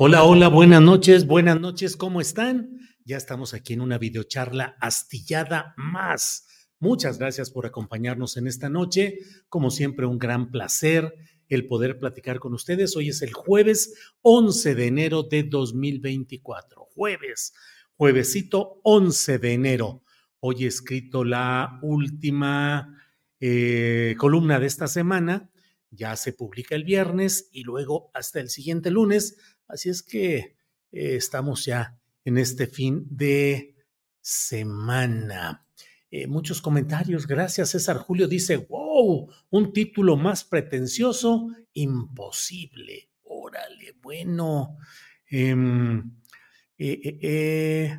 Hola, hola, buenas noches, buenas noches, ¿cómo están? Ya estamos aquí en una videocharla astillada más. Muchas gracias por acompañarnos en esta noche. Como siempre, un gran placer el poder platicar con ustedes. Hoy es el jueves 11 de enero de 2024. Jueves, juevesito 11 de enero. Hoy he escrito la última eh, columna de esta semana. Ya se publica el viernes y luego hasta el siguiente lunes. Así es que eh, estamos ya en este fin de semana. Eh, muchos comentarios. Gracias, César Julio. Dice, wow, un título más pretencioso, imposible. Órale, bueno. Em, eh,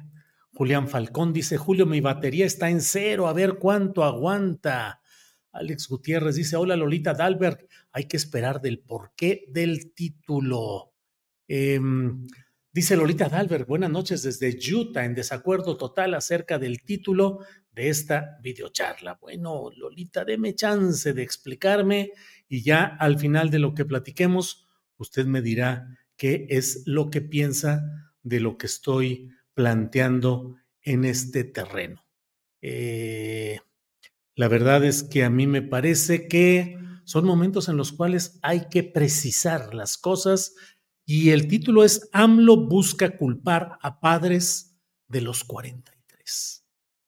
Julián Falcón dice, Julio, mi batería está en cero, a ver cuánto aguanta. Alex Gutiérrez dice, hola Lolita Dalberg, hay que esperar del porqué del título. Em, dice Lolita Dalberg, buenas noches desde Utah, en desacuerdo total acerca del título de esta videocharla. Bueno, Lolita, deme chance de explicarme y ya al final de lo que platiquemos, usted me dirá qué es lo que piensa de lo que estoy planteando en este terreno. Eh, la verdad es que a mí me parece que son momentos en los cuales hay que precisar las cosas y el título es AMLO busca culpar a padres de los 43.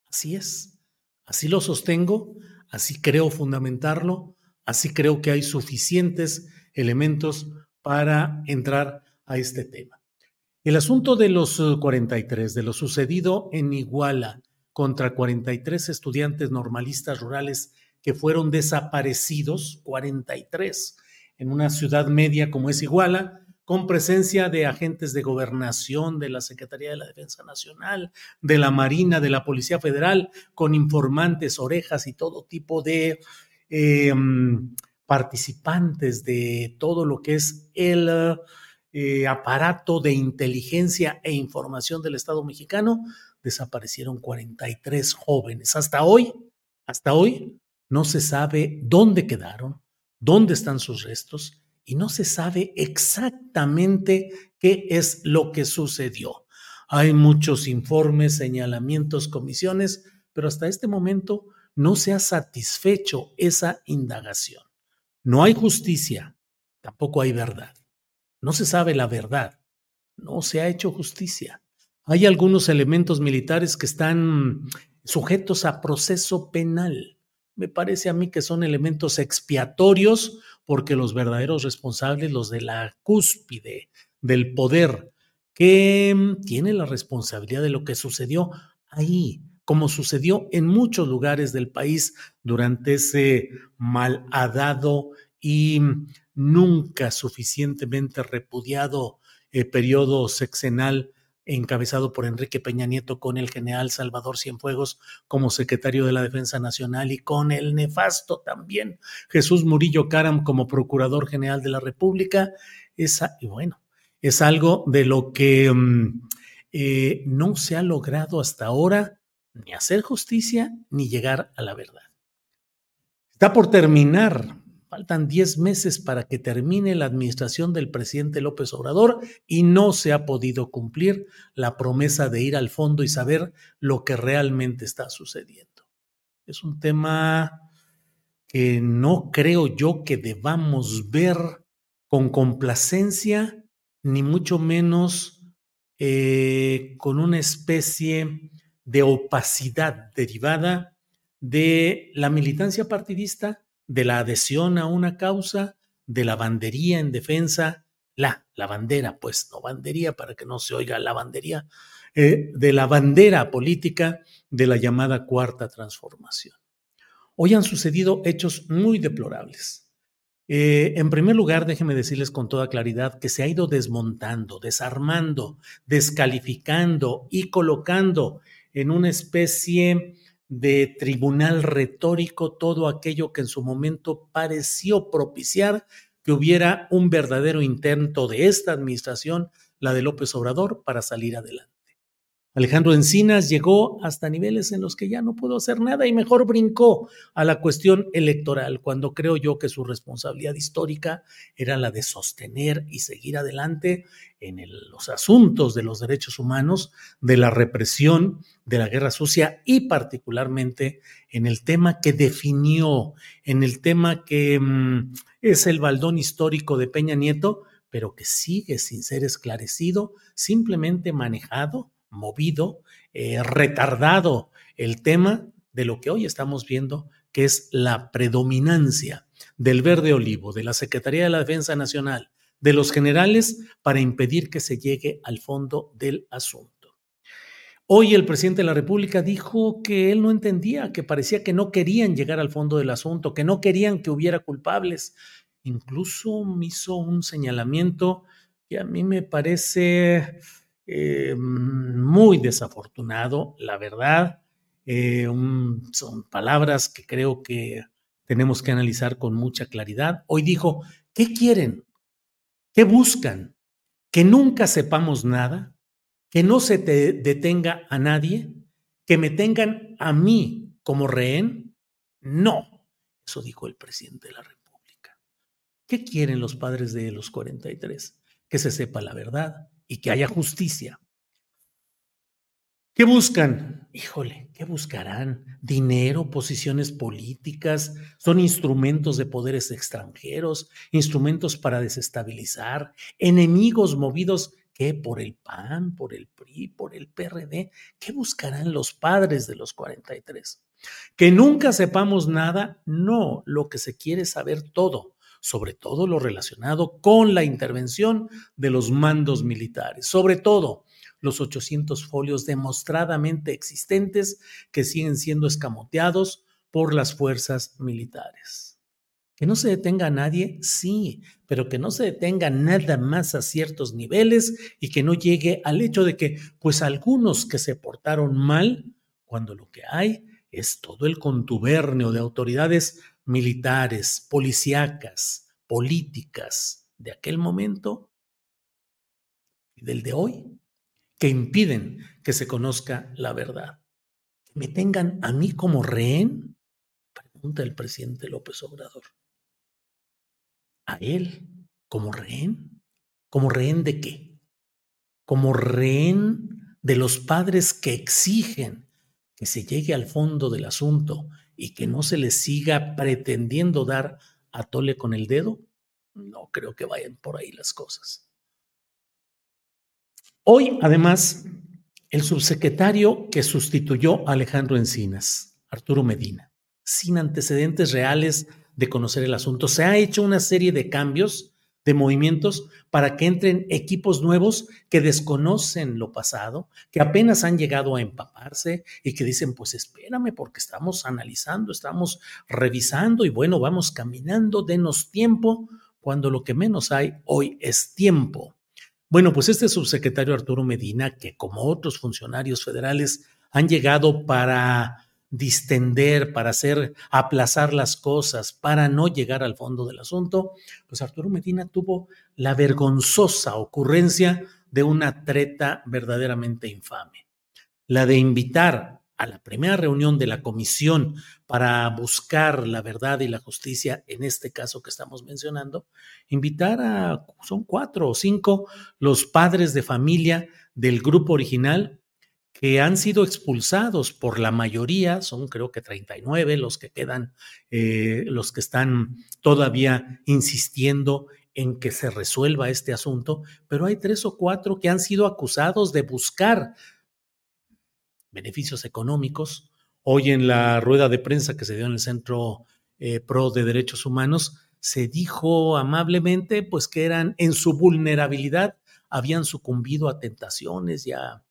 Así es, así lo sostengo, así creo fundamentarlo, así creo que hay suficientes elementos para entrar a este tema. El asunto de los 43, eh, de lo sucedido en Iguala contra 43 estudiantes normalistas rurales que fueron desaparecidos, 43, en una ciudad media como es Iguala, con presencia de agentes de gobernación, de la Secretaría de la Defensa Nacional, de la Marina, de la Policía Federal, con informantes, orejas y todo tipo de em, participantes de todo lo que es el eh, aparato de inteligencia e información del Estado mexicano, desaparecieron 43 jóvenes. Hasta hoy, hasta hoy, no se sabe dónde quedaron, dónde están sus restos y no se sabe exactamente qué es lo que sucedió. Hay muchos informes, señalamientos, comisiones, pero hasta este momento no se ha satisfecho esa indagación. No hay justicia, tampoco hay verdad. No se sabe la verdad, no se ha hecho justicia. Hay algunos elementos militares que están sujetos a proceso penal. Me parece a mí que son elementos expiatorios porque los verdaderos responsables, los de la cúspide del poder, que mm, tiene la responsabilidad de lo que sucedió ahí, como sucedió en muchos lugares del país durante ese malhadado y mm, nunca suficientemente repudiado eh, periodo sexenal encabezado por Enrique Peña Nieto con el general Salvador Cienfuegos como secretario de la Defensa Nacional y con el nefasto también Jesús Murillo Caram como procurador general de la República. Esa, y bueno, es algo de lo que mm, eh, no se ha logrado hasta ahora ni hacer justicia ni llegar a la verdad. Está por terminar, Faltan 10 meses para que termine la administración del presidente López Obrador y no se ha podido cumplir la promesa de ir al fondo y saber lo que realmente está sucediendo. Es un tema que no creo yo que debamos ver con complacencia, ni mucho menos eh, con una especie de opacidad derivada de la militancia partidista de la adhesión a una causa, de la bandería en defensa, la, la bandera, pues no bandería para que no se oiga la bandería, eh, de la bandera política de la llamada cuarta transformación. Hoy han sucedido hechos muy deplorables. Eh, en primer lugar, déjenme decirles con toda claridad que se ha ido desmontando, desarmando, descalificando y colocando en una especie de tribunal retórico todo aquello que en su momento pareció propiciar que hubiera un verdadero intento de esta administración, la de López Obrador, para salir adelante. Alejandro Encinas llegó hasta niveles en los que ya no pudo hacer nada y mejor brincó a la cuestión electoral, cuando creo yo que su responsabilidad histórica era la de sostener y seguir adelante en los asuntos de los derechos humanos, de la represión, de la guerra sucia y particularmente en el tema que definió, en el tema que mm, es el baldón histórico de Peña Nieto, pero que sigue sin ser esclarecido, simplemente manejado movido, eh, retardado el tema de lo que hoy estamos viendo, que es la predominancia del verde olivo, de la Secretaría de la Defensa Nacional, de los generales, para impedir que se llegue al fondo del asunto. Hoy el presidente de la República dijo que él no entendía, que parecía que no querían llegar al fondo del asunto, que no querían que hubiera culpables. Incluso hizo un señalamiento que a mí me parece eh, muy desafortunado, la verdad. Eh, son palabras que creo que tenemos que analizar con mucha claridad. Hoy dijo, ¿qué quieren? ¿Qué buscan? ¿Que nunca sepamos nada? ¿Que no se te detenga a nadie? ¿Que me tengan a mí como rehén? No, eso dijo el presidente de la República. ¿Qué quieren los padres de los 43? Que se sepa la verdad, y que haya justicia. ¿Qué buscan? Híjole, ¿qué buscarán? Dinero, posiciones políticas, son instrumentos de poderes extranjeros, instrumentos para desestabilizar, enemigos movidos ¿qué? Por el PAN, por el PRI, por el PRD. ¿Qué buscarán los padres de los 43? Que nunca sepamos nada, no, lo que se quiere es saber todo sobre todo lo relacionado con la intervención de los mandos militares, sobre todo los 800 folios demostradamente existentes que siguen siendo escamoteados por las fuerzas militares. Que no se detenga a nadie, sí, pero que no se detenga nada más a ciertos niveles y que no llegue al hecho de que, pues algunos que se portaron mal, cuando lo que hay es todo el contubernio de autoridades militares, policíacas, políticas de aquel momento y del de hoy, que impiden que se conozca la verdad. ¿Me tengan a mí como rehén? Pregunta el presidente López Obrador. ¿A él como rehén? ¿Como rehén de qué? Como rehén de los padres que exigen que se llegue al fondo del asunto y que no se les siga pretendiendo dar a tole con el dedo? No creo que vayan por ahí las cosas. Hoy, además, el subsecretario que sustituyó a Alejandro Encinas, Arturo Medina, sin antecedentes reales de conocer el asunto, se ha hecho una serie de cambios de movimientos para que entren equipos nuevos que desconocen lo pasado, que apenas han llegado a empaparse y que dicen, pues espérame porque estamos analizando, estamos revisando y bueno, vamos caminando, denos tiempo, cuando lo que menos hay hoy es tiempo. Bueno, pues este subsecretario Arturo Medina, que como otros funcionarios federales han llegado para distender, para hacer aplazar las cosas, para no llegar al fondo del asunto, pues Arturo Medina tuvo la vergonzosa ocurrencia de una treta verdaderamente infame, la de invitar a la primera reunión de la comisión para buscar la verdad y la justicia en este caso que estamos mencionando, invitar a, son cuatro o cinco, los padres de familia del grupo original que han sido expulsados por la mayoría, son creo que 39 los que quedan, eh, los que están todavía insistiendo en que se resuelva este asunto, pero hay tres o cuatro que han sido acusados de buscar beneficios económicos. Hoy en la rueda de prensa que se dio en el Centro eh, Pro de Derechos Humanos, se dijo amablemente pues que eran en su vulnerabilidad, habían sucumbido a tentaciones y a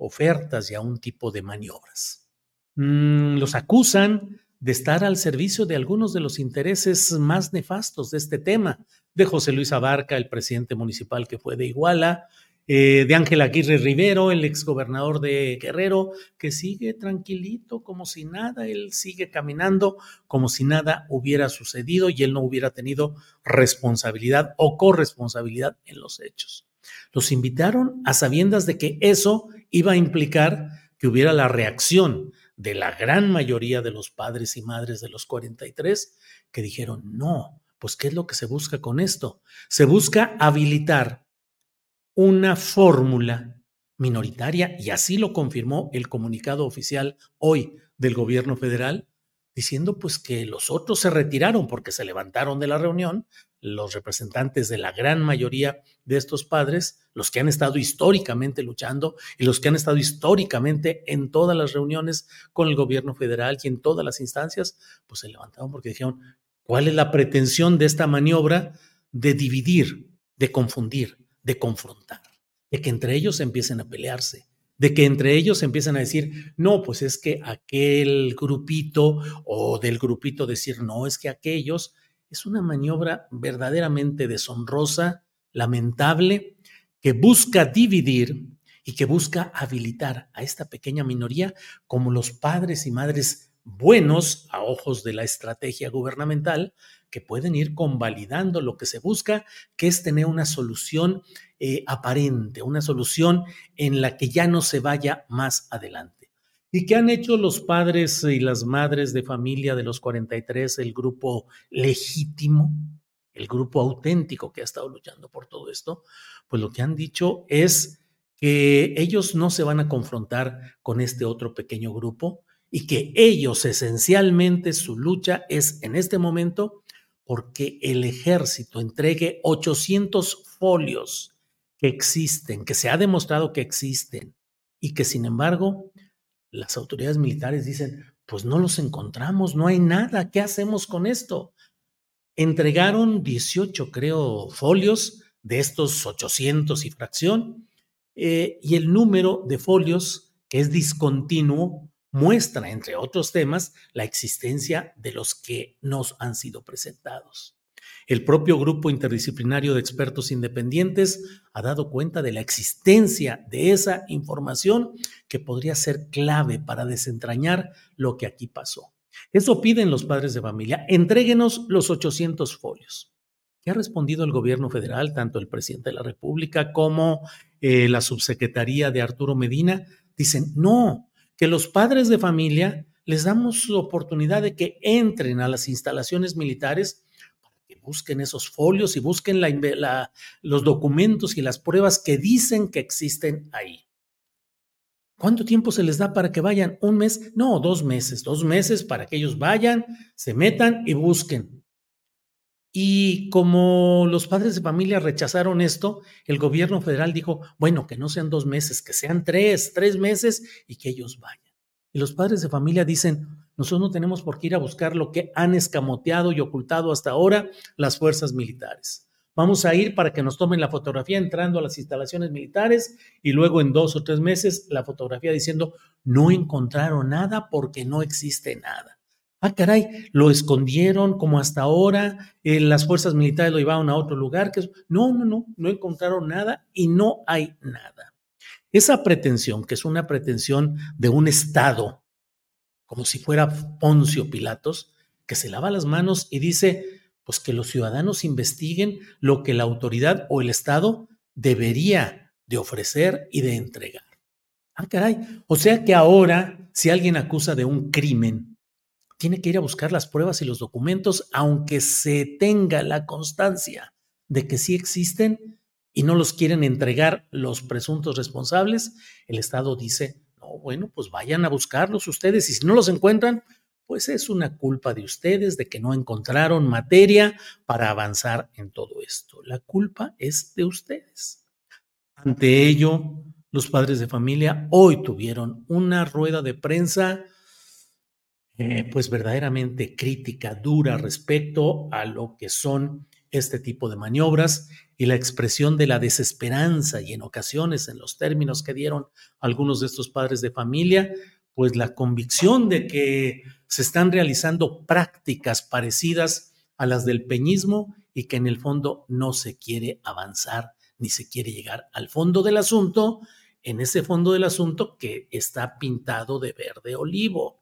ofertas y a un tipo de maniobras. Mm, los acusan de estar al servicio de algunos de los intereses más nefastos de este tema, de José Luis Abarca, el presidente municipal que fue de Iguala, eh, de Ángel Aguirre Rivero, el exgobernador de Guerrero, que sigue tranquilito, como si nada, él sigue caminando como si nada hubiera sucedido y él no hubiera tenido responsabilidad o corresponsabilidad en los hechos. Los invitaron a sabiendas de que eso iba a implicar que hubiera la reacción de la gran mayoría de los padres y madres de los 43 que dijeron, no, pues ¿qué es lo que se busca con esto? Se busca habilitar una fórmula minoritaria, y así lo confirmó el comunicado oficial hoy del gobierno federal, diciendo pues que los otros se retiraron porque se levantaron de la reunión, los representantes de la gran mayoría de estos padres, los que han estado históricamente luchando y los que han estado históricamente en todas las reuniones con el gobierno federal y en todas las instancias, pues se levantaron porque dijeron, ¿cuál es la pretensión de esta maniobra de dividir, de confundir, de confrontar, de que entre ellos empiecen a pelearse, de que entre ellos empiezan a decir, no, pues es que aquel grupito o del grupito decir, no, es que aquellos, es una maniobra verdaderamente deshonrosa, lamentable, que busca dividir y que busca habilitar a esta pequeña minoría como los padres y madres buenos a ojos de la estrategia gubernamental que pueden ir convalidando lo que se busca, que es tener una solución eh, aparente, una solución en la que ya no se vaya más adelante. ¿Y qué han hecho los padres y las madres de familia de los 43, el grupo legítimo, el grupo auténtico que ha estado luchando por todo esto? Pues lo que han dicho es que ellos no se van a confrontar con este otro pequeño grupo y que ellos esencialmente su lucha es en este momento porque el ejército entregue 800 folios que existen, que se ha demostrado que existen y que sin embargo las autoridades militares dicen, pues no los encontramos, no hay nada, ¿qué hacemos con esto? Entregaron 18, creo, folios de estos 800 y fracción, eh, y el número de folios, que es discontinuo, muestra, entre otros temas, la existencia de los que nos han sido presentados. El propio grupo interdisciplinario de expertos independientes ha dado cuenta de la existencia de esa información que podría ser clave para desentrañar lo que aquí pasó. Eso piden los padres de familia. Entréguenos los 800 folios. ¿Qué ha respondido el gobierno federal, tanto el presidente de la República como eh, la subsecretaría de Arturo Medina? Dicen, no, que los padres de familia les damos la oportunidad de que entren a las instalaciones militares que busquen esos folios y busquen los documentos y las pruebas que dicen que existen ahí. ¿Cuánto tiempo se les da para que vayan? ¿Un mes? No, dos meses. Dos meses para que ellos vayan, se metan y busquen. Y como los padres de familia rechazaron esto, el gobierno federal dijo, bueno, que no sean dos meses, que sean tres, tres meses y que ellos vayan. Y los padres de familia dicen, nosotros no tenemos por qué ir a buscar lo que han escamoteado y ocultado hasta ahora las fuerzas militares. Vamos a ir para que nos tomen la fotografía entrando a las instalaciones militares y luego en dos o tres meses la fotografía diciendo, no encontraron nada porque no existe nada. Ah, caray, lo escondieron como hasta ahora, eh, las fuerzas militares lo llevaron a otro lugar. Que... No, no, no, no encontraron nada y no hay nada. Esa pretensión, que es una pretensión de un Estado, como si fuera Poncio Pilatos, que se lava las manos y dice, pues que los ciudadanos investiguen lo que la autoridad o el Estado debería de ofrecer y de entregar. Ah, caray. O sea que ahora, si alguien acusa de un crimen, tiene que ir a buscar las pruebas y los documentos, aunque se tenga la constancia de que sí existen y no los quieren entregar los presuntos responsables, el Estado dice, no, bueno, pues vayan a buscarlos ustedes y si no los encuentran, pues es una culpa de ustedes de que no encontraron materia para avanzar en todo esto. La culpa es de ustedes. Ante ello, los padres de familia hoy tuvieron una rueda de prensa eh, pues verdaderamente crítica, dura respecto a lo que son este tipo de maniobras y la expresión de la desesperanza y en ocasiones en los términos que dieron algunos de estos padres de familia, pues la convicción de que se están realizando prácticas parecidas a las del peñismo y que en el fondo no se quiere avanzar ni se quiere llegar al fondo del asunto, en ese fondo del asunto que está pintado de verde olivo.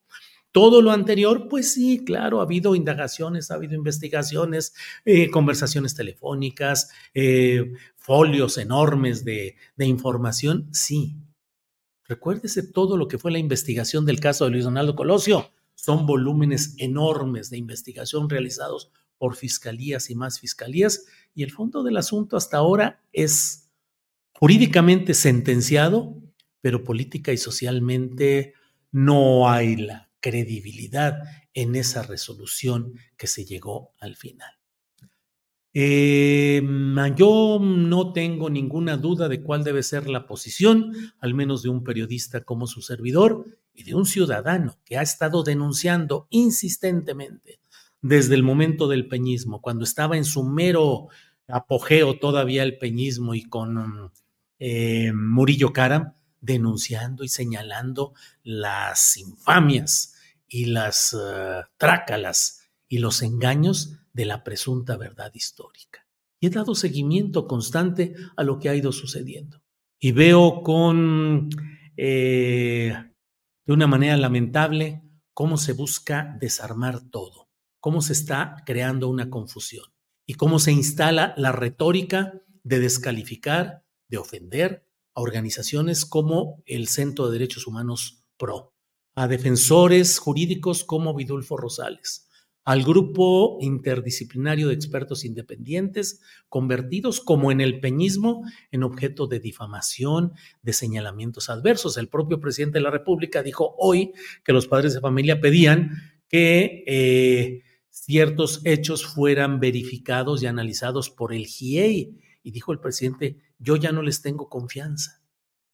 Todo lo anterior, pues sí, claro, ha habido indagaciones, ha habido investigaciones, eh, conversaciones telefónicas, eh, folios enormes de, de información, sí, Recuérdese todo lo que fue la investigación del caso de Luis Donaldo Colosio. Son volúmenes enormes de investigación realizados por fiscalías y más fiscalías y el fondo del asunto hasta ahora es jurídicamente sentenciado, pero política y socialmente no hay la credibilidad en esa resolución que se llegó al final. Eh, yo no tengo ninguna duda de cuál debe ser la posición, al menos de un periodista como su servidor y de un ciudadano que ha estado denunciando insistentemente desde el momento del peñismo, cuando estaba en su mero apogeo todavía el peñismo y con eh, Murillo Karam, denunciando y señalando las infamias y las uh, trácalas y los engaños de la presunta verdad histórica. Y he dado seguimiento constante a lo que ha ido sucediendo. Y veo con, eh, de una manera lamentable, cómo se busca desarmar todo, cómo se está creando una confusión y cómo se instala la retórica de descalificar, de ofender a organizaciones como el Centro de Derechos Humanos PRO, a defensores jurídicos como Vidulfo Rosales, al grupo interdisciplinario de expertos independientes, convertidos como en el peñismo en objeto de difamación, de señalamientos adversos. El propio presidente de la República dijo hoy que los padres de familia pedían que eh, ciertos hechos fueran verificados y analizados por el GIEI. Y dijo el presidente, yo ya no les tengo confianza.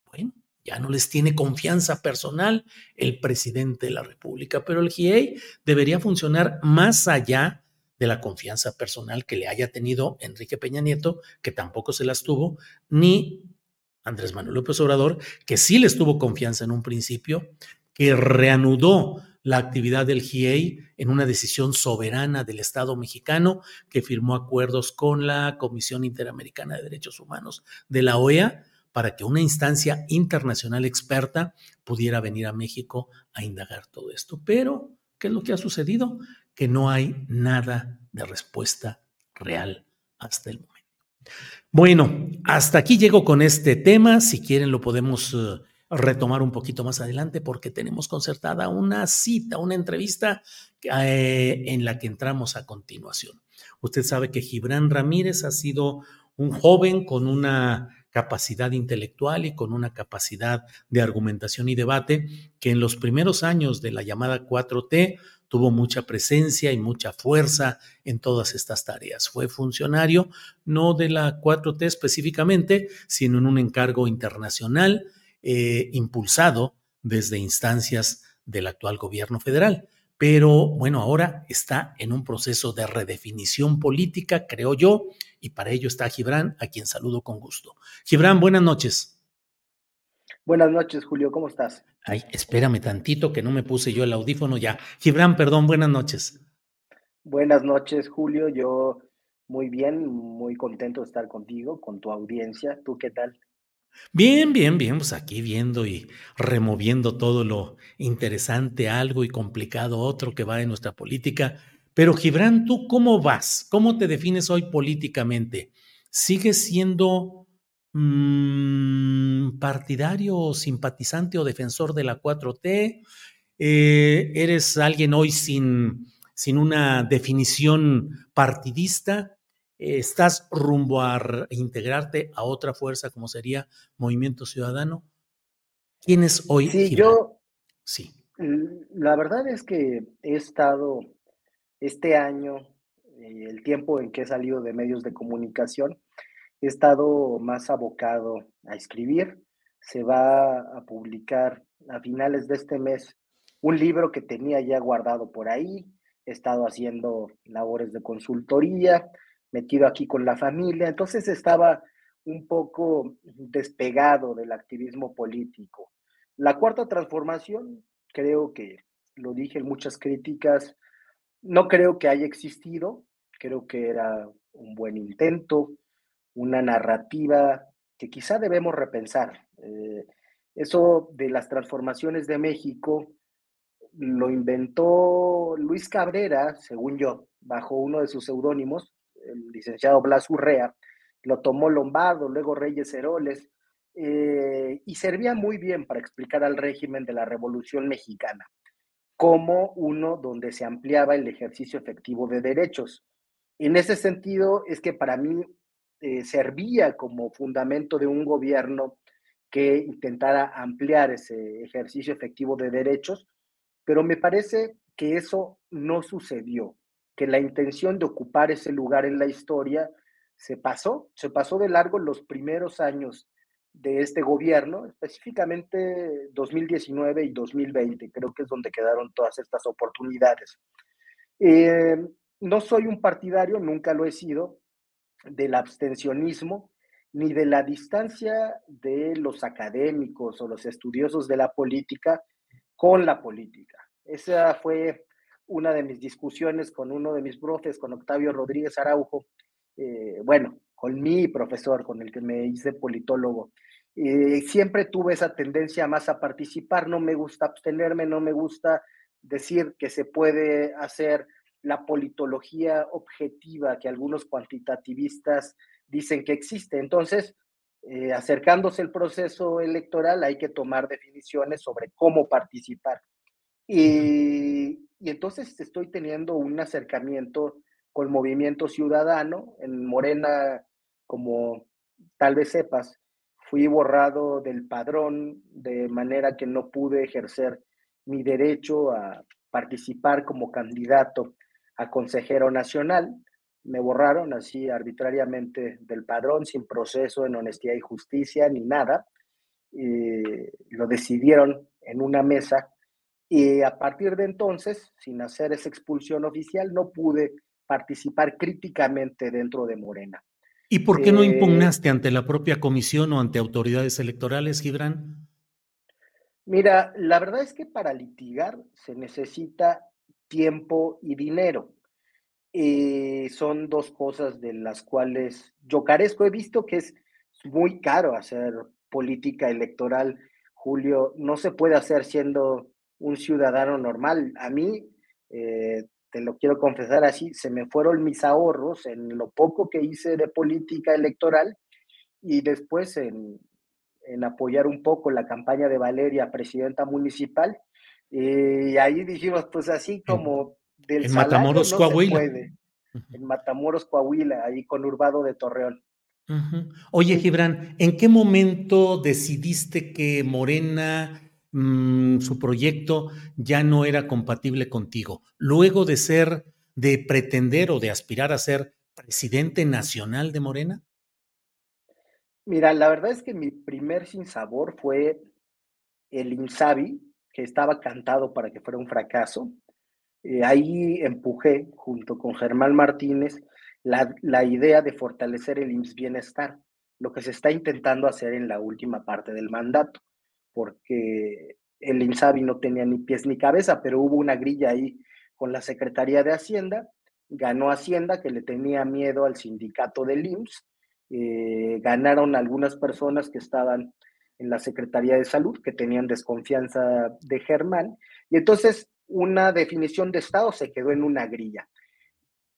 Bueno, ya no les tiene confianza personal el presidente de la República, pero el GIEI debería funcionar más allá de la confianza personal que le haya tenido Enrique Peña Nieto, que tampoco se las tuvo, ni Andrés Manuel López Obrador, que sí les tuvo confianza en un principio, que reanudó la actividad del GIEI en una decisión soberana del Estado mexicano, que firmó acuerdos con la Comisión Interamericana de Derechos Humanos de la OEA para que una instancia internacional experta pudiera venir a México a indagar todo esto. Pero, ¿qué es lo que ha sucedido? Que no hay nada de respuesta real hasta el momento. Bueno, hasta aquí llego con este tema. Si quieren lo podemos uh, retomar un poquito más adelante porque tenemos concertada una cita, una entrevista eh, en la que entramos a continuación. Usted sabe que Gibran Ramírez ha sido un joven con una capacidad intelectual y con una capacidad de argumentación y debate que en los primeros años de la llamada 4T tuvo mucha presencia y mucha fuerza en todas estas tareas. Fue funcionario no de la 4T específicamente, sino en un encargo internacional eh, impulsado desde instancias del actual gobierno federal pero bueno, ahora está en un proceso de redefinición política, creo yo, y para ello está Gibran, a quien saludo con gusto. Gibran, buenas noches. Buenas noches, Julio, ¿cómo estás? Ay, espérame tantito que no me puse yo el audífono ya. Gibran, perdón, buenas noches. Buenas noches, Julio. Yo muy bien, muy contento de estar contigo, con tu audiencia. ¿Tú qué tal? Bien, bien, bien, pues aquí viendo y removiendo todo lo interesante algo y complicado otro que va en nuestra política. Pero Gibran, ¿tú cómo vas? ¿Cómo te defines hoy políticamente? ¿Sigues siendo mm, partidario o simpatizante o defensor de la 4T? Eh, ¿Eres alguien hoy sin, sin una definición partidista? ¿Estás rumbo a integrarte a otra fuerza como sería Movimiento Ciudadano? ¿Quién es hoy? Sí, yo. Sí. La verdad es que he estado este año, eh, el tiempo en que he salido de medios de comunicación, he estado más abocado a escribir. Se va a publicar a finales de este mes un libro que tenía ya guardado por ahí. He estado haciendo labores de consultoría, metido aquí con la familia. Entonces estaba un poco despegado del activismo político. La cuarta transformación, creo que lo dije en muchas críticas, no creo que haya existido, creo que era un buen intento, una narrativa que quizá debemos repensar. Eh, eso de las transformaciones de México lo inventó Luis Cabrera, según yo, bajo uno de sus seudónimos, el licenciado Blas Urrea, lo tomó Lombardo, luego Reyes Heroles, eh, y servía muy bien para explicar al régimen de la Revolución Mexicana como uno donde se ampliaba el ejercicio efectivo de derechos. En ese sentido, es que para mí eh, servía como fundamento de un gobierno que intentara ampliar ese ejercicio efectivo de derechos, pero me parece que eso no sucedió, que la intención de ocupar ese lugar en la historia se pasó, se pasó de largo los primeros años de este gobierno, específicamente 2019 y 2020, creo que es donde quedaron todas estas oportunidades. Eh, no soy un partidario, nunca lo he sido, del abstencionismo ni de la distancia de los académicos o los estudiosos de la política con la política. Esa fue una de mis discusiones con uno de mis profes, con Octavio Rodríguez Araujo, eh, bueno, con mi profesor, con el que me hice politólogo. Eh, siempre tuve esa tendencia más a participar, no me gusta abstenerme, no me gusta decir que se puede hacer la politología objetiva que algunos cuantitativistas dicen que existe. Entonces, eh, acercándose el proceso electoral, hay que tomar definiciones sobre cómo participar. Y, y entonces estoy teniendo un acercamiento con Movimiento Ciudadano. En Morena como tal vez sepas, fui borrado del padrón de manera que no pude ejercer mi derecho a participar como candidato a consejero nacional. Me borraron así arbitrariamente del padrón, sin proceso en honestidad y justicia ni nada. Lo decidieron en una mesa y a partir de entonces, sin hacer esa expulsión oficial, no pude participar críticamente dentro de Morena. ¿Y por qué no eh, impugnaste ante la propia comisión o ante autoridades electorales, Gibran? Mira, la verdad es que para litigar se necesita tiempo y dinero. Eh, son dos cosas de las cuales yo carezco. He visto que es muy caro hacer política electoral, Julio. No se puede hacer siendo un ciudadano normal. A mí, eh, te lo quiero confesar así, se me fueron mis ahorros en lo poco que hice de política electoral y después en, apoyar un poco la campaña de Valeria, presidenta municipal. Y ahí dijimos, pues así como del en Matamoros, Coahuila. En Matamoros, Coahuila, ahí con Urbado de Torreón. Oye, Gibran, ¿en qué momento decidiste que Morena Mm, su proyecto ya no era compatible contigo. Luego de ser, de pretender o de aspirar a ser presidente nacional de Morena? Mira, la verdad es que mi primer sinsabor fue el Insabi, que estaba cantado para que fuera un fracaso. Eh, ahí empujé, junto con Germán Martínez, la, la idea de fortalecer el IMSS Bienestar, lo que se está intentando hacer en la última parte del mandato porque el INSABI no tenía ni pies ni cabeza, pero hubo una grilla ahí con la Secretaría de Hacienda, ganó Hacienda que le tenía miedo al sindicato del IMSS, eh, ganaron algunas personas que estaban en la Secretaría de Salud, que tenían desconfianza de Germán, y entonces una definición de Estado se quedó en una grilla.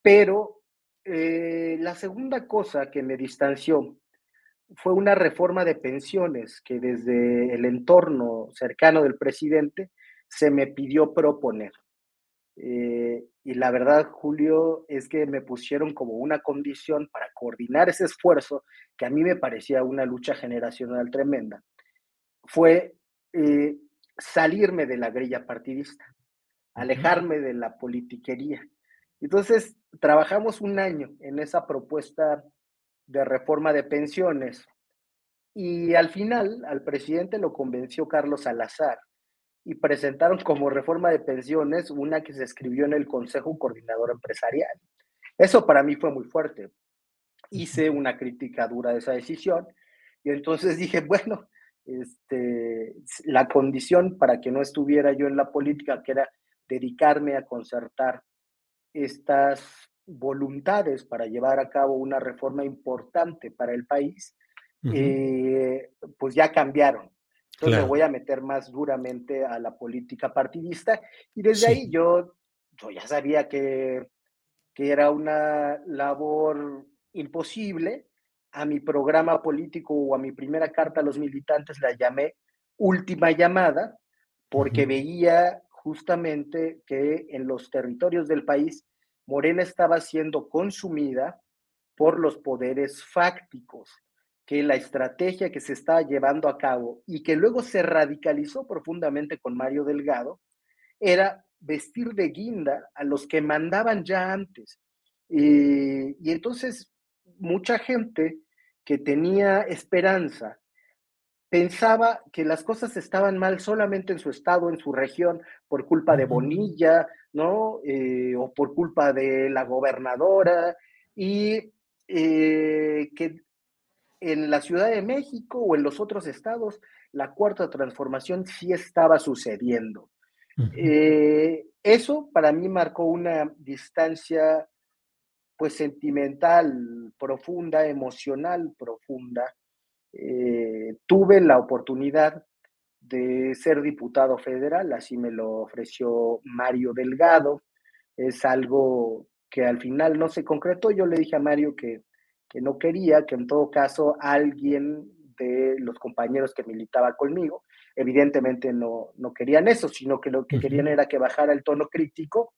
Pero eh, la segunda cosa que me distanció fue una reforma de pensiones que desde el entorno cercano del presidente se me pidió proponer. Eh, y la verdad, Julio, es que me pusieron como una condición para coordinar ese esfuerzo, que a mí me parecía una lucha generacional tremenda, fue eh, salirme de la grilla partidista, alejarme de la politiquería. Entonces, trabajamos un año en esa propuesta de reforma de pensiones y al final al presidente lo convenció Carlos Salazar y presentaron como reforma de pensiones una que se escribió en el Consejo Coordinador Empresarial. Eso para mí fue muy fuerte. Hice una crítica dura de esa decisión y entonces dije, bueno, este, la condición para que no estuviera yo en la política, que era dedicarme a concertar estas voluntades para llevar a cabo una reforma importante para el país, eh, pues ya cambiaron. Entonces me voy a meter más duramente a la política partidista y desde ahí yo, yo ya sabía que, que era una labor imposible, a mi programa político o a mi primera carta a los militantes la llamé última llamada, porque veía justamente que en los territorios del país Morena estaba siendo consumida por los poderes fácticos, que la estrategia que se estaba llevando a cabo y que luego se radicalizó profundamente con Mario Delgado, era vestir de guinda a los que mandaban ya antes. y entonces mucha gente que tenía esperanza, pensaba que las cosas estaban mal solamente en su estado, en su región, por culpa de Bonilla, ¿no? Eh, o por culpa de la gobernadora, y eh, que en la Ciudad de México o en los otros estados, la cuarta transformación sí estaba sucediendo. Eh, eso para mí marcó una distancia pues sentimental profunda, emocional profunda. Eh, tuve la oportunidad de ser diputado federal, así me lo ofreció Mario Delgado. Es algo que al final no se concretó. Yo le dije a Mario que, que no quería, que en todo caso alguien de los compañeros que militaba conmigo, evidentemente no, no querían eso, sino que lo que querían era que bajara el tono crítico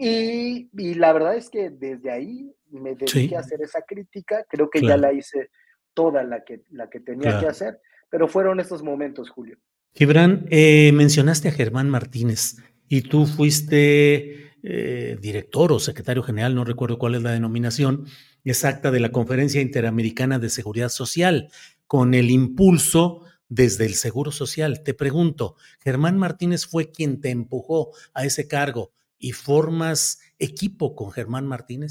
y, la verdad es que desde ahí me dediqué a hacer esa crítica. Creo que ya la hice toda la que, la que tenía que hacer, pero fueron esos momentos, Julio. Gibran, eh, mencionaste a Germán Martínez y tú fuiste eh, director o secretario general, no recuerdo cuál es la denominación exacta de la Conferencia Interamericana de Seguridad Social, con el impulso desde el Seguro Social. Te pregunto, ¿Germán Martínez fue quien te empujó a ese cargo? y formas equipo con Germán Martínez?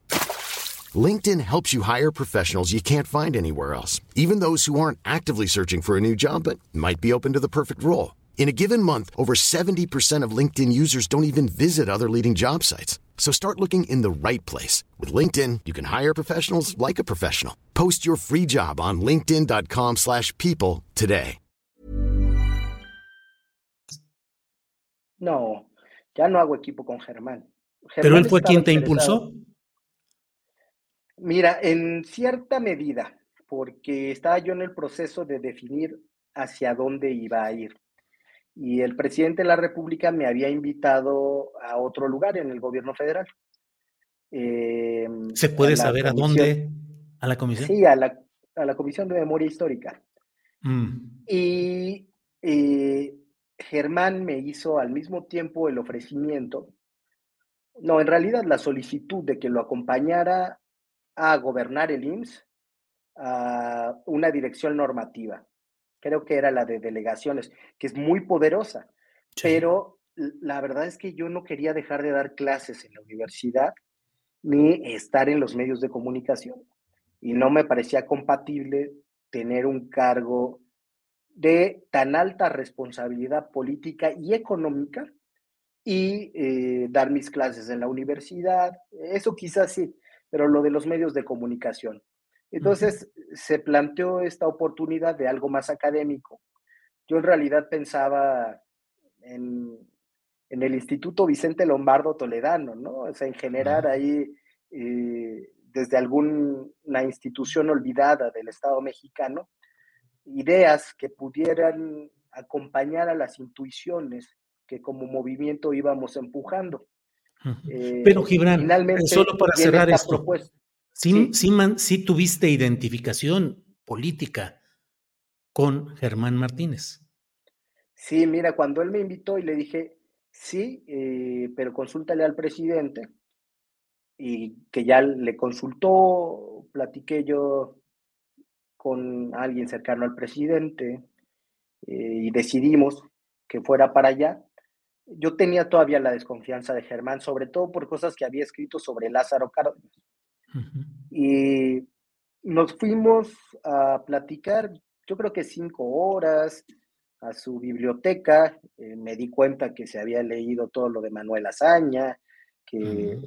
LinkedIn helps you hire professionals you can't find anywhere else, even those who aren't actively searching for a new job but might be open to the perfect role. In a given month, over 70% of LinkedIn users don't even visit other leading job sites. So start looking in the right place. With LinkedIn, you can hire professionals like a professional. Post your free job on linkedin.com slash people today. No, ya no hago equipo con Germán. Germán ¿Pero él fue quien te impulsó? Mira, en cierta medida, porque estaba yo en el proceso de definir hacia dónde iba a ir. Y el presidente de la República me había invitado a otro lugar en el gobierno federal. Em, ¿Se puede saber a dónde? ¿A la comisión? Sí, a la, Comisión de Memoria Histórica. Mm. Y eh, Germán me hizo al mismo tiempo el ofrecimiento, no, en realidad la solicitud de que lo acompañara a gobernar el IMSS a una dirección normativa. Creo que era la de delegaciones, que es muy poderosa, pero la verdad es que yo no quería dejar de dar clases en la universidad ni estar en los medios de comunicación. Y no me parecía compatible tener un cargo de tan alta responsabilidad política y económica y eh, dar mis clases en la universidad. Eso quizás sí, pero lo de los medios de comunicación. Entonces se planteó esta oportunidad de algo más académico. Yo en realidad pensaba en, el Instituto Vicente Lombardo Toledano, ¿no? O sea, en generar ahí eh, desde alguna institución olvidada del Estado mexicano, ideas que pudieran acompañar a las intuiciones que como movimiento íbamos empujando. Eh, Pero Gibran, solo para cerrar esto, sí, sí, tuviste identificación política con Germán Martínez. Sí, mira, cuando él me invitó y le dije, sí, eh, pero consúltale al presidente, y que ya le consultó, platiqué yo con alguien cercano al presidente eh, y decidimos que fuera para allá. Yo tenía todavía la desconfianza de Germán, sobre todo por cosas que había escrito sobre Lázaro Cárdenas. Y nos fuimos a platicar, yo creo que cinco horas, a su biblioteca. Eh, me di cuenta que se había leído todo lo de Manuel Azaña, que,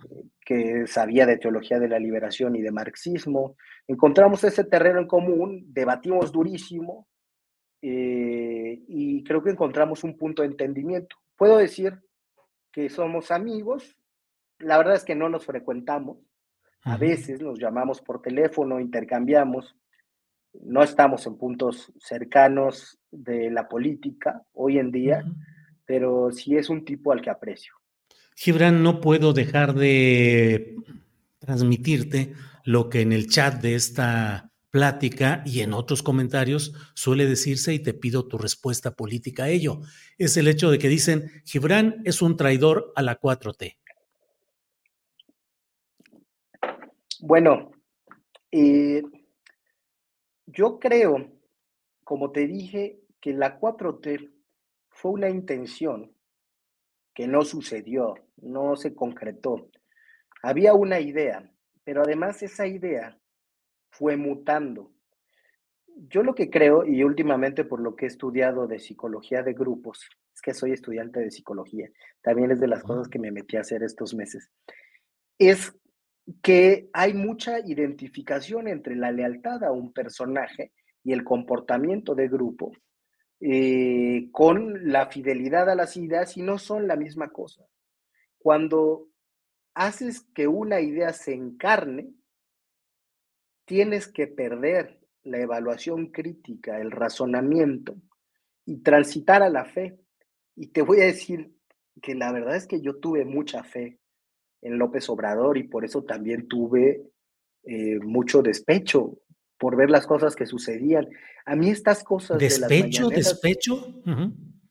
sabía de teología de la liberación y de marxismo. Encontramos ese terreno en común, debatimos durísimo eh, y creo que encontramos un punto de entendimiento. Puedo decir que somos amigos, la verdad es que no nos frecuentamos, a veces nos llamamos por teléfono, intercambiamos, no estamos en puntos cercanos de la política hoy en día, pero sí es un tipo al que aprecio. Gibran, no puedo dejar de transmitirte lo que en el chat de esta plática y en otros comentarios suele decirse y te pido tu respuesta política a ello. Es el hecho de que dicen, Gibran es un traidor a la 4T. Bueno, eh, yo creo, como te dije, que la 4T fue una intención que no sucedió, no se concretó. Había una idea, pero además esa idea fue mutando. Yo lo que creo, y últimamente por lo que he estudiado de psicología de grupos, es que soy estudiante de psicología, también es de las cosas que me metí a hacer estos meses, es que hay mucha identificación entre la lealtad a un personaje y el comportamiento de grupo eh, con la fidelidad a las ideas y no son la misma cosa. Cuando haces que una idea se encarne, tienes que perder la evaluación crítica, el razonamiento y transitar a la fe. Y te voy a decir que la verdad es que yo tuve mucha fe en López Obrador y por eso también tuve eh, mucho despecho por ver las cosas que sucedían. A mí estas cosas... ¿Despecho? De ¿Despecho?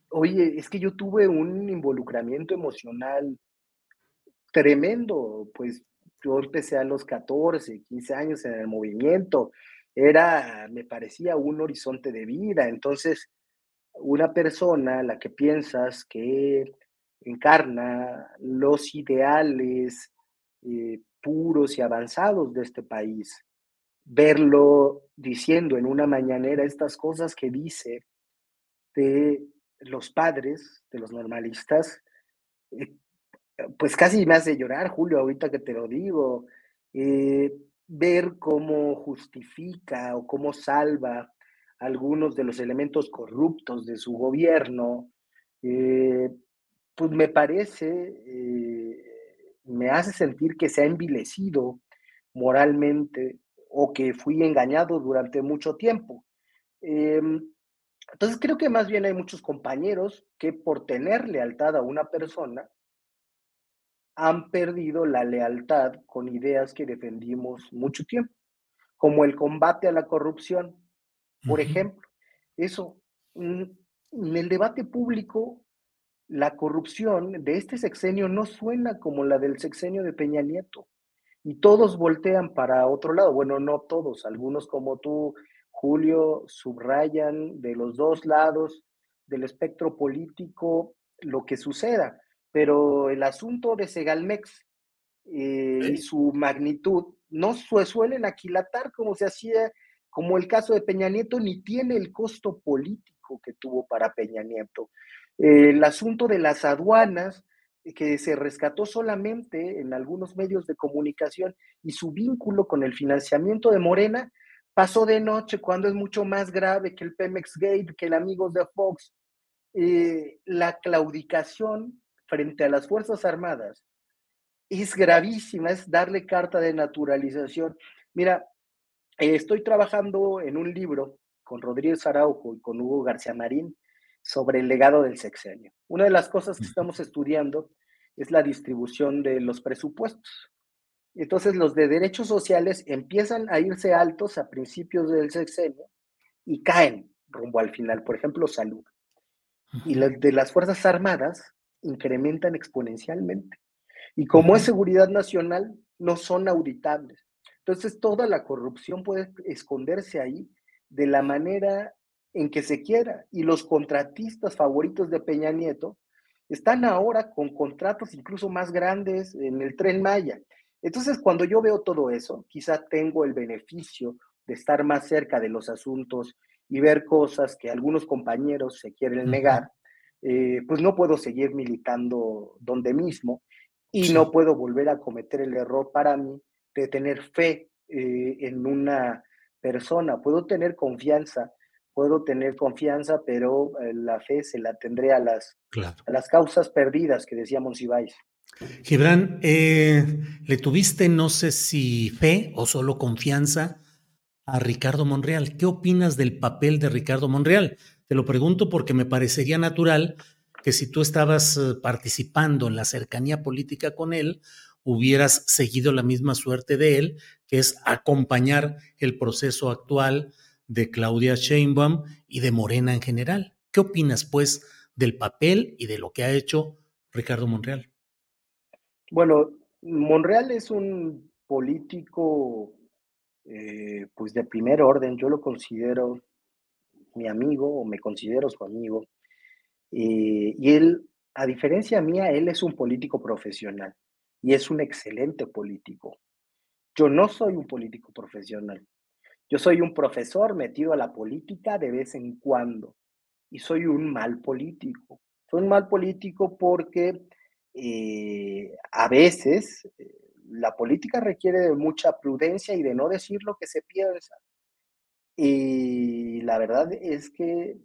Oye, es que yo tuve un involucramiento emocional tremendo, pues yo empecé a los 14, 15 años en el movimiento, era, me parecía un horizonte de vida, entonces una persona, la que piensas que encarna los ideales eh, puros y avanzados de este país, verlo diciendo en una mañanera estas cosas que dice de los padres, de los normalistas, eh, pues casi me hace llorar, Julio, ahorita que te lo digo, eh, ver cómo justifica o cómo salva algunos de los elementos corruptos de su gobierno, eh, pues me parece, me hace sentir que se ha envilecido moralmente o que fui engañado durante mucho tiempo. Em, entonces creo que más bien hay muchos compañeros que por tener lealtad a una persona han perdido la lealtad con ideas que defendimos mucho tiempo, como el combate a la corrupción, por ejemplo. Eso, en el debate público, la corrupción de este sexenio no suena como la del sexenio de Peña Nieto y todos voltean para otro lado. Bueno, no todos, algunos como tú, Julio, subrayan de los dos lados del espectro político lo que suceda, pero el asunto de Segalmex eh, y su magnitud no suelen aquilatar como se hacía como el caso de Peña Nieto, ni tiene el costo político que tuvo para Peña Nieto. el asunto de las aduanas, que se rescató solamente en algunos medios de comunicación y su vínculo con el financiamiento de Morena pasó de noche cuando es mucho más grave que el Pemex Gate, que el Amigos de Fox. Eh, la claudicación frente a las Fuerzas Armadas es gravísima, es darle carta de naturalización. Mira, eh, estoy trabajando en un libro con Rodríguez Araujo y con Hugo García Marín sobre el legado del sexenio. Una de las cosas que estamos estudiando es la distribución de los presupuestos. Entonces los de derechos sociales empiezan a irse altos a principios del sexenio y caen rumbo al final, por ejemplo, salud. Y los de las Fuerzas Armadas incrementan exponencialmente. Y como es seguridad nacional, no son auditables. Entonces, toda la corrupción puede esconderse ahí de la manera en que se quiera. Y los contratistas favoritos de Peña Nieto están ahora con contratos incluso más grandes en el tren Maya. Entonces, cuando yo veo todo eso, quizá tengo el beneficio de estar más cerca de los asuntos y ver cosas que algunos compañeros se quieren negar, eh, pues no puedo seguir militando donde mismo y no puedo volver a cometer el error para mí de tener fe eh, en una persona. Puedo tener confianza, puedo tener confianza, pero eh, la fe se la tendré a las, a las causas perdidas que decía Monsiváis. Gibran, eh, ¿le tuviste, no sé si fe o solo confianza a Ricardo Monreal? ¿Qué opinas del papel de Ricardo Monreal? Te lo pregunto porque me parecería natural que si tú estabas participando en la cercanía política con él, hubieras seguido la misma suerte de él, que es acompañar el proceso actual de Claudia Sheinbaum y de Morena en general. ¿Qué opinas, pues, del papel y de lo que ha hecho Ricardo Monreal? Bueno, Monreal es un político, eh, pues, de primer orden. Yo lo considero mi amigo o me considero su amigo. Eh, y él, a diferencia mía, él es un político profesional y es un excelente político. Yo no soy un político profesional. Yo soy un profesor metido a la política de vez en cuando y soy un mal político. Soy un mal político porque eh, a veces eh, la política requiere de mucha prudencia y de no decir lo que se piensa. Y la verdad es que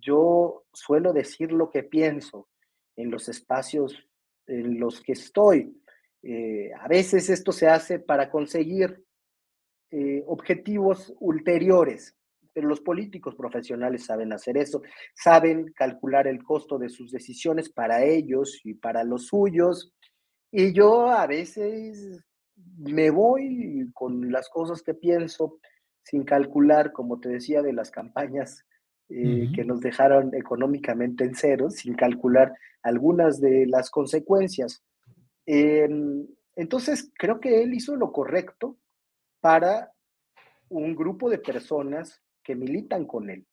yo suelo decir lo que pienso en los espacios en los que estoy. Eh, a veces esto se hace para conseguir eh, objetivos ulteriores, pero los políticos profesionales saben hacer eso, saben calcular el costo de sus decisiones para ellos y para los suyos. Y yo a veces me voy con las cosas que pienso sin calcular, como te decía, de las campañas eh, que nos dejaron económicamente en cero, sin calcular algunas de las consecuencias. Em, entonces, creo que él hizo lo correcto para un grupo de personas que militan con él.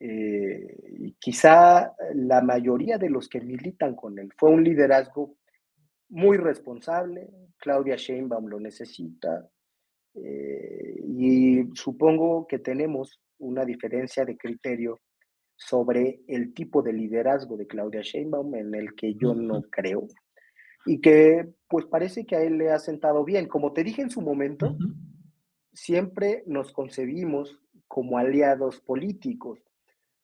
Eh, quizá la mayoría de los que militan con él fue un liderazgo muy responsable. Claudia Sheinbaum lo necesita. Eh, y supongo que tenemos una diferencia de criterio sobre el tipo de liderazgo de Claudia Sheinbaum en el que yo no creo y que pues parece que a él le ha sentado bien. Como te dije en su momento, siempre nos concebimos como aliados políticos.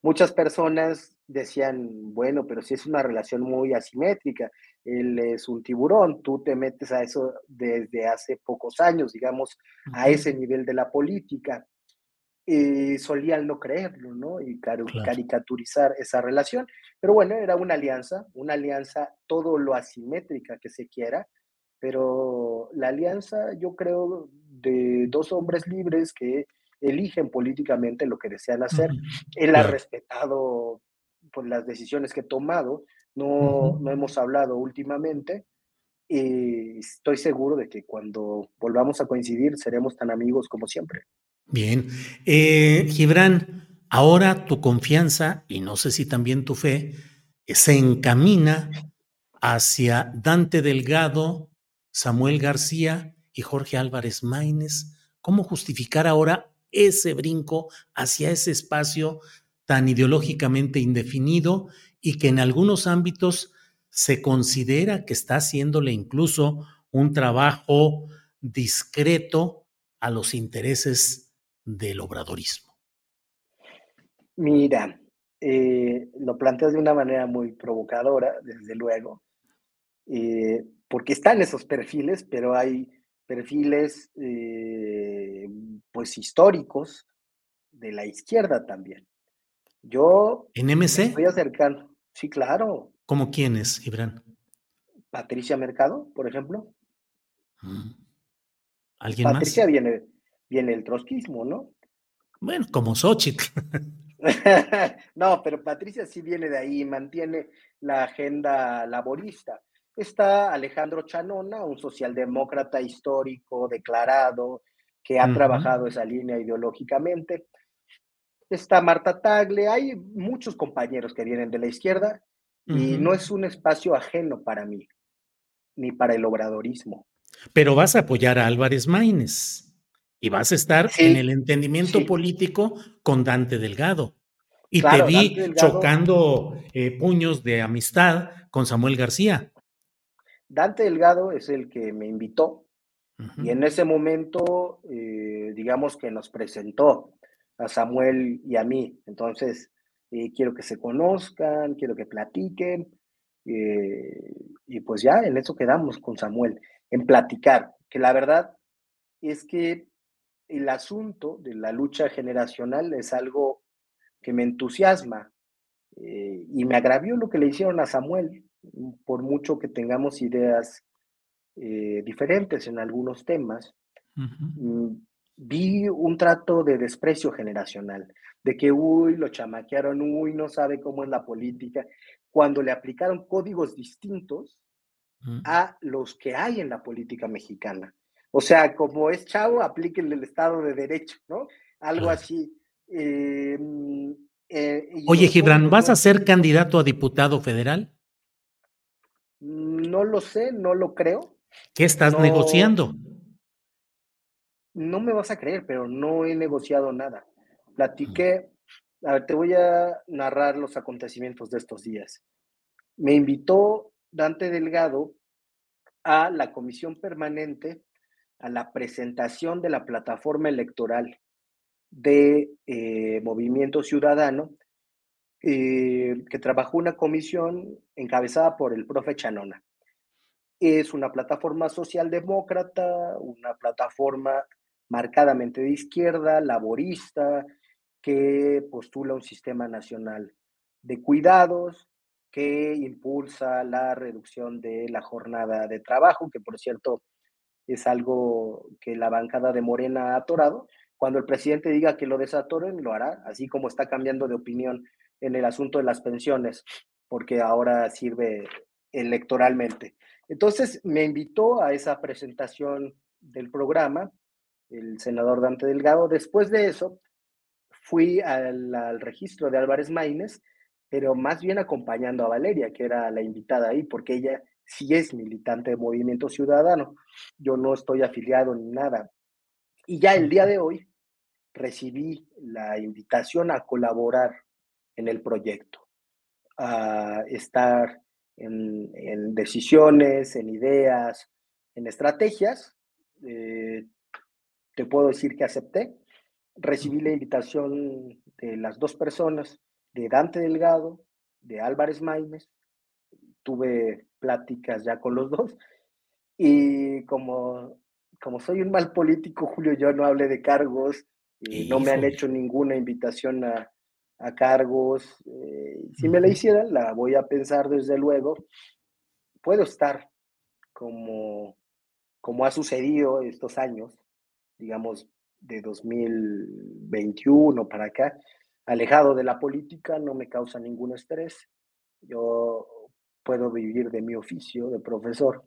Muchas personas decían, bueno, pero si es una relación muy asimétrica, él es un tiburón, tú te metes a eso desde hace pocos años, digamos, a ese nivel de la política. Y solían no creerlo, ¿no? Y caricaturizar esa relación. Pero bueno, era una alianza, una alianza todo lo asimétrica que se quiera, pero la alianza, yo creo, de dos hombres libres que eligen políticamente lo que desean hacer. Él ha respetado por pues, las decisiones que he tomado, no, no hemos hablado últimamente. Y estoy seguro de que cuando volvamos a coincidir seremos tan amigos como siempre. Bien. Eh, Gibran, ahora tu confianza, y no sé si también tu fe, se encamina hacia Dante Delgado, Samuel García y Jorge Álvarez Maínez. ¿Cómo justificar ahora ese brinco hacia ese espacio tan ideológicamente indefinido y que en algunos ámbitos se considera que está haciéndole incluso un trabajo discreto a los intereses del obradorismo? Mira, eh, lo planteas de una manera muy provocadora, desde luego, eh, porque están esos perfiles, pero hay perfiles eh, pues históricos de la izquierda también. Yo ¿En MC? estoy acercando, sí, claro. ¿Cómo quiénes, Gibran? Patricia Mercado, por ejemplo. Mm. ¿Alguien Patricia viene, viene el trotskismo, ¿no? Bueno, como Xochitl. no, pero Patricia sí viene de ahí, mantiene la agenda laborista. Está Alejandro Chanona, un socialdemócrata histórico declarado que ha trabajado esa línea ideológicamente. Está Marta Tagle, hay muchos compañeros que vienen de la izquierda y no es un espacio ajeno para mí, ni para el obradorismo. Pero vas a apoyar a Álvarez Maínez y vas a estar en el entendimiento político con Dante Delgado. Y te vi chocando eh, puños de amistad con Samuel García. Dante Delgado es el que me invitó y en ese momento, eh, digamos que nos presentó a Samuel y a mí. Entonces, eh, quiero que se conozcan, quiero que platiquen. y pues ya en eso quedamos con Samuel, en platicar, que la verdad es que el asunto de la lucha generacional es algo que me entusiasma eh, y me agravió lo que le hicieron a Samuel, por mucho que tengamos ideas eh, diferentes en algunos temas. Mm, vi un trato de desprecio generacional, de que, uy, lo chamaquearon, uy, no sabe cómo es la política, cuando le aplicaron códigos distintos mm. a los que hay en la política mexicana. O sea, como es chavo, aplíquenle el Estado de Derecho, ¿no? Algo así. Eh, eh, Oye, Gibran, ¿vas a ser candidato a diputado federal? No lo sé, no lo creo. ¿Qué estás negociando? No me vas a creer, pero no he negociado nada. Platiqué, a ver, te voy a narrar los acontecimientos de estos días. Me invitó Dante Delgado a la comisión permanente a la presentación de la plataforma electoral de eh, Movimiento Ciudadano, eh, que trabajó una comisión encabezada por el profe Chanona. Es una plataforma socialdemócrata, una plataforma marcadamente de izquierda, laborista, que postula un sistema nacional de cuidados, que impulsa la reducción de la jornada de trabajo, que por cierto es algo que la bancada de Morena ha atorado. Cuando el presidente diga que lo desatoren, lo hará, así como está cambiando de opinión en el asunto de las pensiones, porque ahora sirve electoralmente. Entonces me invitó a esa presentación del programa el senador Dante Delgado. Después de eso, fui al, al registro de Álvarez Maínez, pero más bien acompañando a Valeria, que era la invitada ahí, porque ella si es militante de Movimiento Ciudadano. Yo no estoy afiliado ni nada. Y ya el día de hoy recibí la invitación a colaborar en el proyecto, a estar en, decisiones, en ideas, en estrategias. Eh, te puedo decir que acepté. Recibí la invitación de las dos personas, de Dante Delgado, de Álvarez Maínez. Tuve pláticas ya con los dos. Y como, como soy un mal político, Julio, yo no hablé de cargos, no me han hecho ninguna invitación a, a cargos. Eh, si me la hicieran, la voy a pensar desde luego. Puedo estar como, como ha sucedido estos años, digamos, de 2021 para acá, alejado de la política, no me causa ningún estrés. Yo puedo vivir de mi oficio de profesor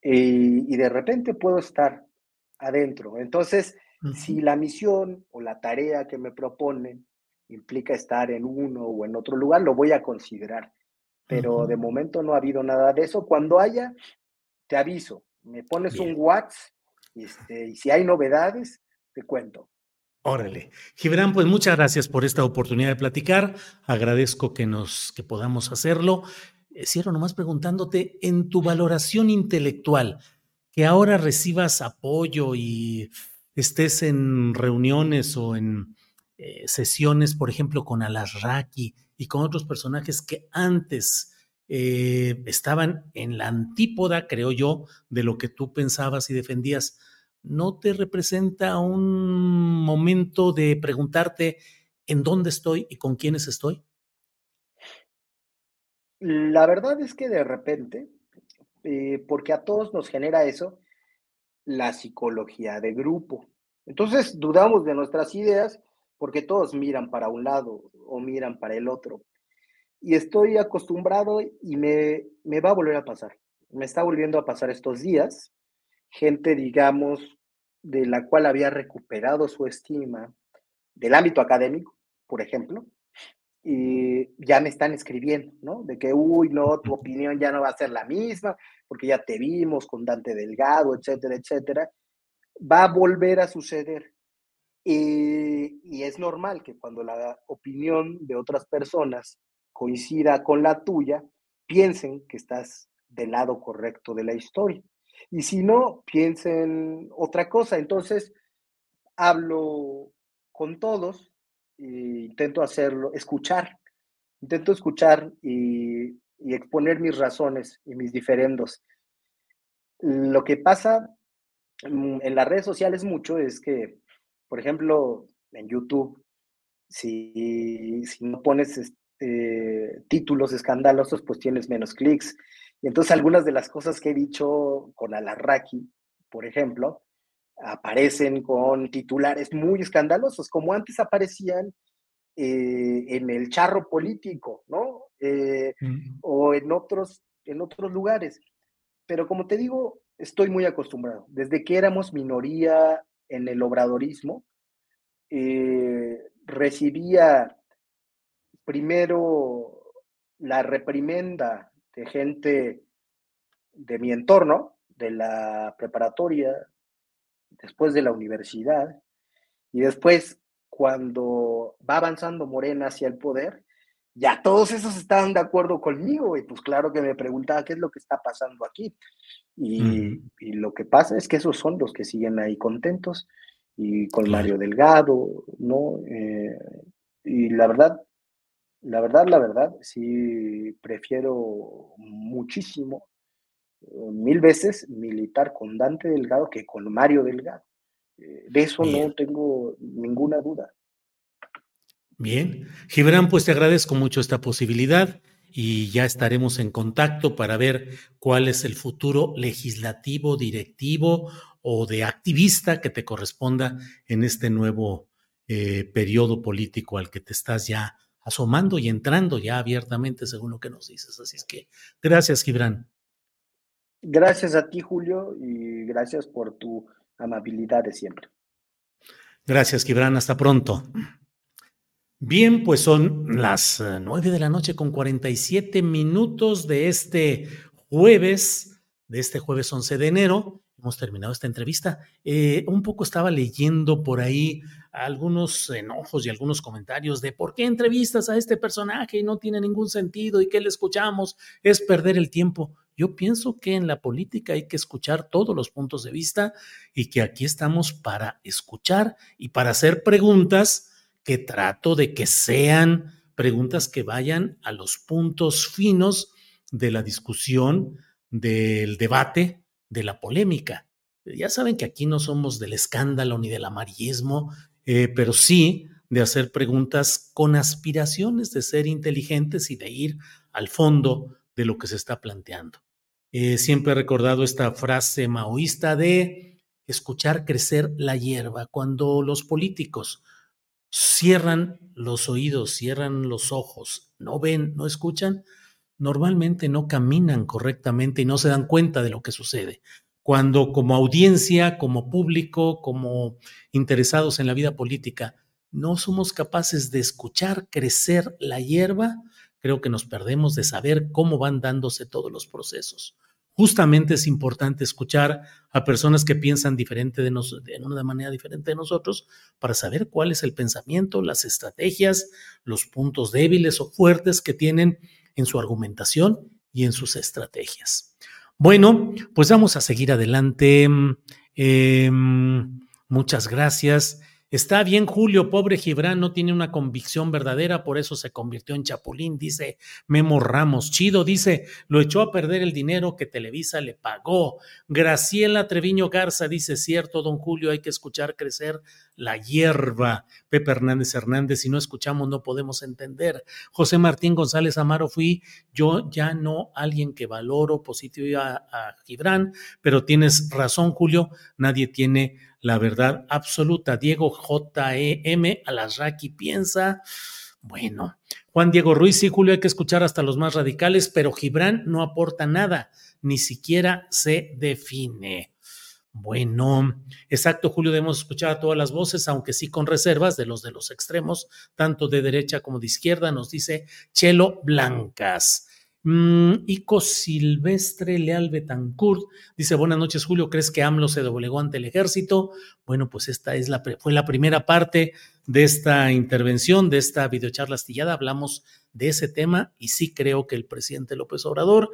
y, de repente puedo estar adentro. Entonces, si la misión o la tarea que me proponen implica estar en uno o en otro lugar, lo voy a considerar. Pero de momento no ha habido nada de eso. Cuando haya, te aviso. Me pones un WhatsApp este, y si hay novedades, te cuento. Órale. Gibran, pues muchas gracias por esta oportunidad de platicar. Agradezco que nos que podamos hacerlo. Eh, cierro nomás preguntándote en tu valoración intelectual, que ahora recibas apoyo y estés en reuniones o en eh, sesiones, por ejemplo, con Alasraki y con otros personajes que antes eh, estaban en la antípoda, creo yo, de lo que tú pensabas y defendías. ¿No te representa un momento de preguntarte en dónde estoy y con quiénes estoy? La verdad es que de repente, eh, porque a todos nos genera eso, la psicología de grupo. Entonces dudamos de nuestras ideas porque todos miran para un lado o miran para el otro. Y estoy acostumbrado y me, me va a volver a pasar. Me está volviendo a pasar estos días. Gente, digamos, de la cual había recuperado su estima del ámbito académico, por ejemplo, y ya me están escribiendo, ¿no? De que, uy, no, tu opinión ya no va a ser la misma, porque ya te vimos con Dante Delgado, etcétera, etcétera. Va a volver a suceder. Y, y es normal que cuando la opinión de otras personas coincida con la tuya, piensen que estás del lado correcto de la historia. Y si no, piensen otra cosa. Entonces, hablo con todos e intento hacerlo, escuchar. Intento escuchar y, exponer mis razones y mis diferendos. Lo que pasa mm, en las redes sociales mucho es que, por ejemplo, en YouTube, si, si no pones este, títulos escandalosos, pues tienes menos clics. Y entonces algunas de las cosas que he dicho con Alarraqui, por ejemplo, aparecen con titulares muy escandalosos, como antes aparecían eh, en el charro político, ¿no? Eh, o en otros, en otros lugares. Pero como te digo, estoy muy acostumbrado. Desde que éramos minoría en el obradorismo, eh, recibía primero la reprimenda de gente de mi entorno, de la preparatoria, después de la universidad, y después cuando va avanzando Morena hacia el poder, ya todos esos estaban de acuerdo conmigo y pues claro que me preguntaba qué es lo que está pasando aquí. Y, y lo que pasa es que esos son los que siguen ahí contentos y con Mario Delgado, ¿no? Eh, y la verdad, la verdad, la verdad, sí prefiero muchísimo, eh, mil veces militar con Dante Delgado que con Mario Delgado. Eh, de eso no tengo ninguna duda. Bien, Gibran, pues te agradezco mucho esta posibilidad y ya estaremos en contacto para ver cuál es el futuro legislativo, directivo o de activista que te corresponda en este nuevo eh, periodo político al que te estás ya asomando y entrando ya abiertamente, según lo que nos dices. Así es que gracias, Gibran. Gracias a ti, Julio, y gracias por tu amabilidad de siempre. Gracias, Gibran. Hasta pronto. Bien, pues son las eh, nueve de la noche con 47 minutos de este jueves, de este jueves 11 de enero hemos terminado esta entrevista. Eh, un poco estaba leyendo por ahí algunos enojos y algunos comentarios de por qué entrevistas a este personaje y no tiene ningún sentido y que le escuchamos es perder el tiempo. Yo pienso que en la política hay que escuchar todos los puntos de vista y que aquí estamos para escuchar y para hacer preguntas que trato de que sean preguntas que vayan a los puntos finos de la discusión, del debate, de la polémica. Ya saben que aquí no somos del escándalo ni del amarillismo, eh, pero sí de hacer preguntas con aspiraciones de ser inteligentes y de ir al fondo de lo que se está planteando. Eh, siempre he recordado esta frase maoísta de escuchar crecer la hierba. Cuando los políticos cierran los oídos, cierran los ojos, no ven, no escuchan, normalmente no caminan correctamente y no se dan cuenta de lo que sucede. Cuando como audiencia, como público, como interesados en la vida política, no somos capaces de escuchar crecer la hierba, creo que nos perdemos de saber cómo van dándose todos los procesos. justamente es importante escuchar a personas que piensan diferente de, nosotros, de una manera diferente de nosotros para saber cuál es el pensamiento, las estrategias, los puntos débiles o fuertes que tienen en su argumentación y en sus estrategias. Bueno, pues vamos a seguir adelante. Eh, muchas gracias. Está bien, Julio, pobre Gibran no tiene una convicción verdadera, por eso se convirtió en chapulín, dice Memo Ramos. Chido, dice, lo echó a perder el dinero que Televisa le pagó. Graciela Treviño Garza dice, cierto, don Julio, hay que escuchar crecer la hierba. Pepe Hernández Hernández, si no escuchamos no podemos entender. José Martín González Amaro, fui yo ya no alguien que valoro positivo a, a Gibran, pero tienes razón, Julio, nadie tiene la verdad absoluta. Diego J.E.M. Alasraqui piensa. Bueno, Juan Diego Ruiz y Julio hay que escuchar hasta los más radicales, pero Gibran no aporta nada, ni siquiera se define. Bueno, exacto, Julio, debemos escuchar a todas las voces, aunque sí con reservas de los de los extremos, tanto de derecha como de izquierda, nos dice Chelo Blancas. Mm, Ico Silvestre Leal Betancourt dice: Buenas noches, Julio. ¿Crees que AMLO se doblegó ante el ejército? Bueno, pues esta es la, fue la primera parte de esta intervención, de esta videocharla astillada. Hablamos de ese tema y sí creo que el presidente López Obrador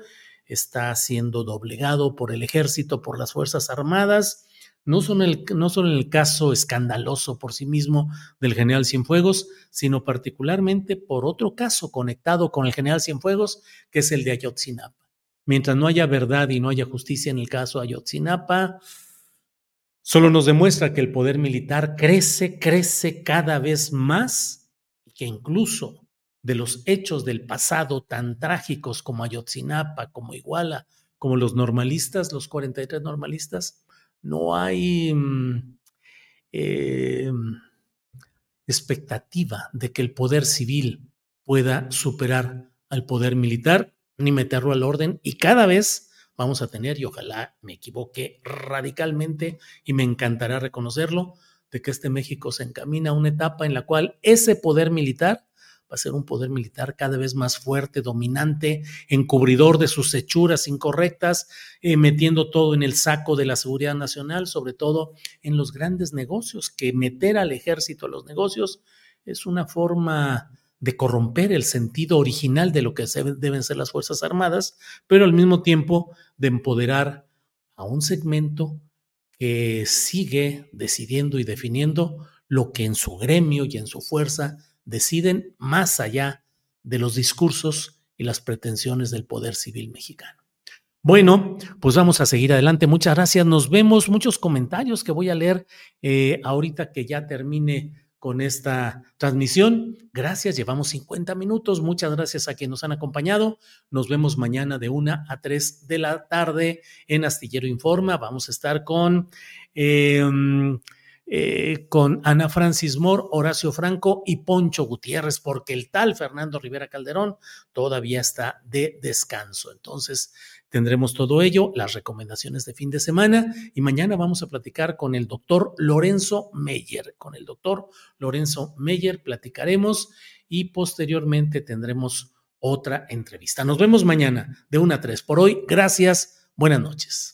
está siendo doblegado por el ejército, por las Fuerzas Armadas no solo, el, no en el caso escandaloso por sí mismo del general Cienfuegos, sino particularmente por otro caso conectado con el general Cienfuegos, que es el de Ayotzinapa. Mientras no haya verdad y no haya justicia en el caso Ayotzinapa, solo nos demuestra que el poder militar crece, crece cada vez más y que incluso de los hechos del pasado tan trágicos como Ayotzinapa, como Iguala, como los normalistas, los 43 normalistas, no hay mm, eh, expectativa de que el poder civil pueda superar al poder militar ni meterlo al orden y cada vez vamos a tener, y ojalá me equivoque radicalmente y me encantará reconocerlo, de que este México se encamina a una etapa en la cual ese poder militar va a ser un poder militar cada vez más fuerte, dominante, encubridor de sus hechuras incorrectas, eh, metiendo todo en el saco de la seguridad nacional, sobre todo en los grandes negocios, que meter al ejército a los negocios es una forma de corromper el sentido original de lo que deben ser las Fuerzas Armadas, pero al mismo tiempo de empoderar a un segmento que sigue decidiendo y definiendo lo que en su gremio y en su fuerza deciden más allá de los discursos y las pretensiones del poder civil mexicano. Bueno, pues vamos a seguir adelante. Muchas gracias. Nos vemos. Muchos comentarios que voy a leer eh, ahorita que ya termine con esta transmisión. Gracias, llevamos 50 minutos. Muchas gracias a quienes nos han acompañado. Nos vemos mañana de 1 a 3 de la tarde en Astillero Informa. Vamos a estar con... Em, eh, con Ana Francis Moore, Horacio Franco y Poncho Gutiérrez, porque el tal Fernando Rivera Calderón todavía está de descanso. Entonces, tendremos todo ello, las recomendaciones de fin de semana y mañana vamos a platicar con el doctor Lorenzo Meyer. Con el doctor Lorenzo Meyer platicaremos y posteriormente tendremos otra entrevista. Nos vemos mañana de 1 a 3. Por hoy, gracias. Buenas noches.